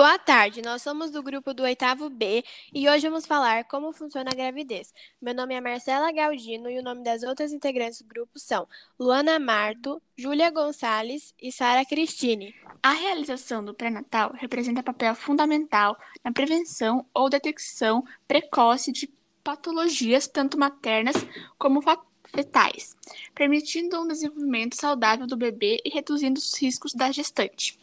Boa tarde, nós somos do grupo do oitavo B e hoje vamos falar como funciona a gravidez. Meu nome é Marcela Galdino e o nome das outras integrantes do grupo são Luana Marto, Júlia Gonçalves e Sara Cristine. A realização do pré-natal representa papel fundamental na prevenção ou detecção precoce de patologias tanto maternas como fetais, permitindo um desenvolvimento saudável do bebê e reduzindo os riscos da gestante.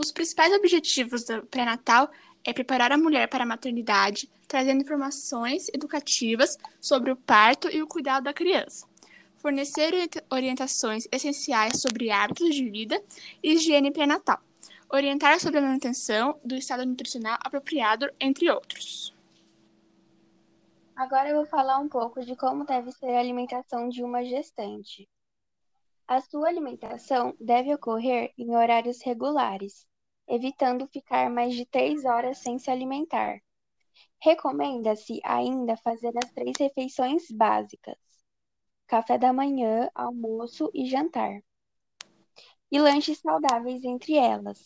Os principais objetivos do pré-natal é preparar a mulher para a maternidade, trazendo informações educativas sobre o parto e o cuidado da criança, fornecer orientações essenciais sobre hábitos de vida e higiene pré-natal, orientar sobre a manutenção do estado nutricional apropriado, entre outros. Agora eu vou falar um pouco de como deve ser a alimentação de uma gestante. A sua alimentação deve ocorrer em horários regulares, evitando ficar mais de três horas sem se alimentar. Recomenda-se ainda fazer as três refeições básicas: café da manhã, almoço e jantar. E lanches saudáveis entre elas.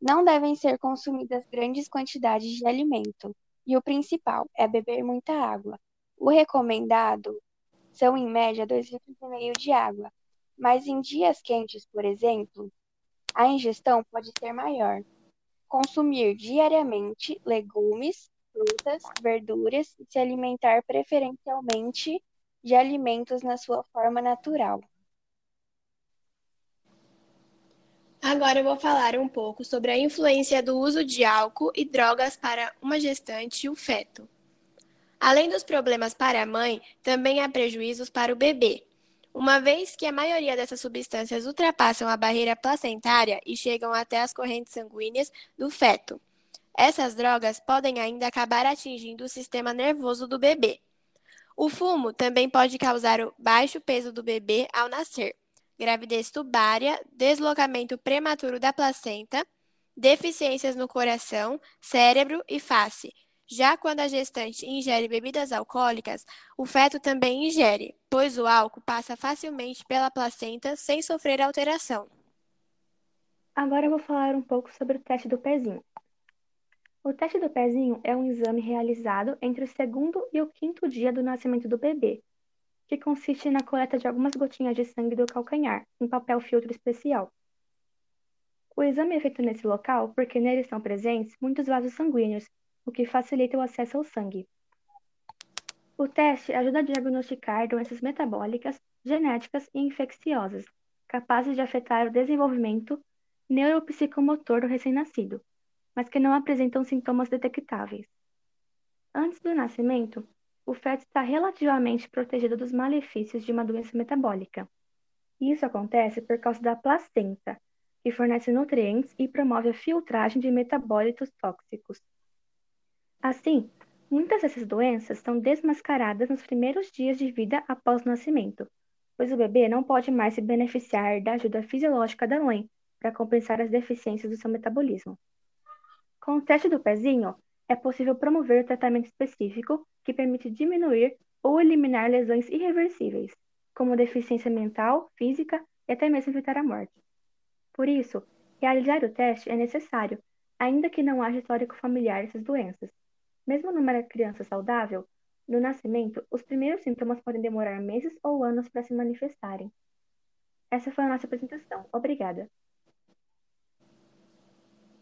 Não devem ser consumidas grandes quantidades de alimento. E o principal é beber muita água. O recomendado são, em média, 2,5 litros de água. Mas em dias quentes, por exemplo, a ingestão pode ser maior. Consumir diariamente legumes, frutas, verduras e se alimentar preferencialmente de alimentos na sua forma natural. Agora eu vou falar um pouco sobre a influência do uso de álcool e drogas para uma gestante e o feto. Além dos problemas para a mãe, também há prejuízos para o bebê. Uma vez que a maioria dessas substâncias ultrapassam a barreira placentária e chegam até as correntes sanguíneas do feto. Essas drogas podem ainda acabar atingindo o sistema nervoso do bebê. O fumo também pode causar o baixo peso do bebê ao nascer, gravidez tubária, deslocamento prematuro da placenta, deficiências no coração, cérebro e face, já quando a gestante ingere bebidas alcoólicas, o feto também ingere, pois o álcool passa facilmente pela placenta sem sofrer alteração. Agora eu vou falar um pouco sobre o teste do pezinho. O teste do pezinho é um exame realizado entre o segundo e o quinto dia do nascimento do bebê, que consiste na coleta de algumas gotinhas de sangue do calcanhar, em papel filtro especial. O exame é feito nesse local porque nele estão presentes muitos vasos sanguíneos o que facilita o acesso ao sangue. O teste ajuda a diagnosticar doenças metabólicas, genéticas e infecciosas, capazes de afetar o desenvolvimento neuropsicomotor do recém-nascido, mas que não apresentam sintomas detectáveis. Antes do nascimento, o feto está relativamente protegido dos malefícios de uma doença metabólica. Isso acontece por causa da placenta, que fornece nutrientes e promove a filtragem de metabólitos tóxicos. Assim, muitas dessas doenças são desmascaradas nos primeiros dias de vida após o nascimento, pois o bebê não pode mais se beneficiar da ajuda fisiológica da mãe para compensar as deficiências do seu metabolismo. Com o teste do pezinho, é possível promover o tratamento específico que permite diminuir ou eliminar lesões irreversíveis, como deficiência mental, física e até mesmo evitar a morte. Por isso, realizar o teste é necessário, ainda que não haja histórico familiar dessas doenças, mesmo numa criança saudável, no nascimento, os primeiros sintomas podem demorar meses ou anos para se manifestarem. Essa foi a nossa apresentação. Obrigada.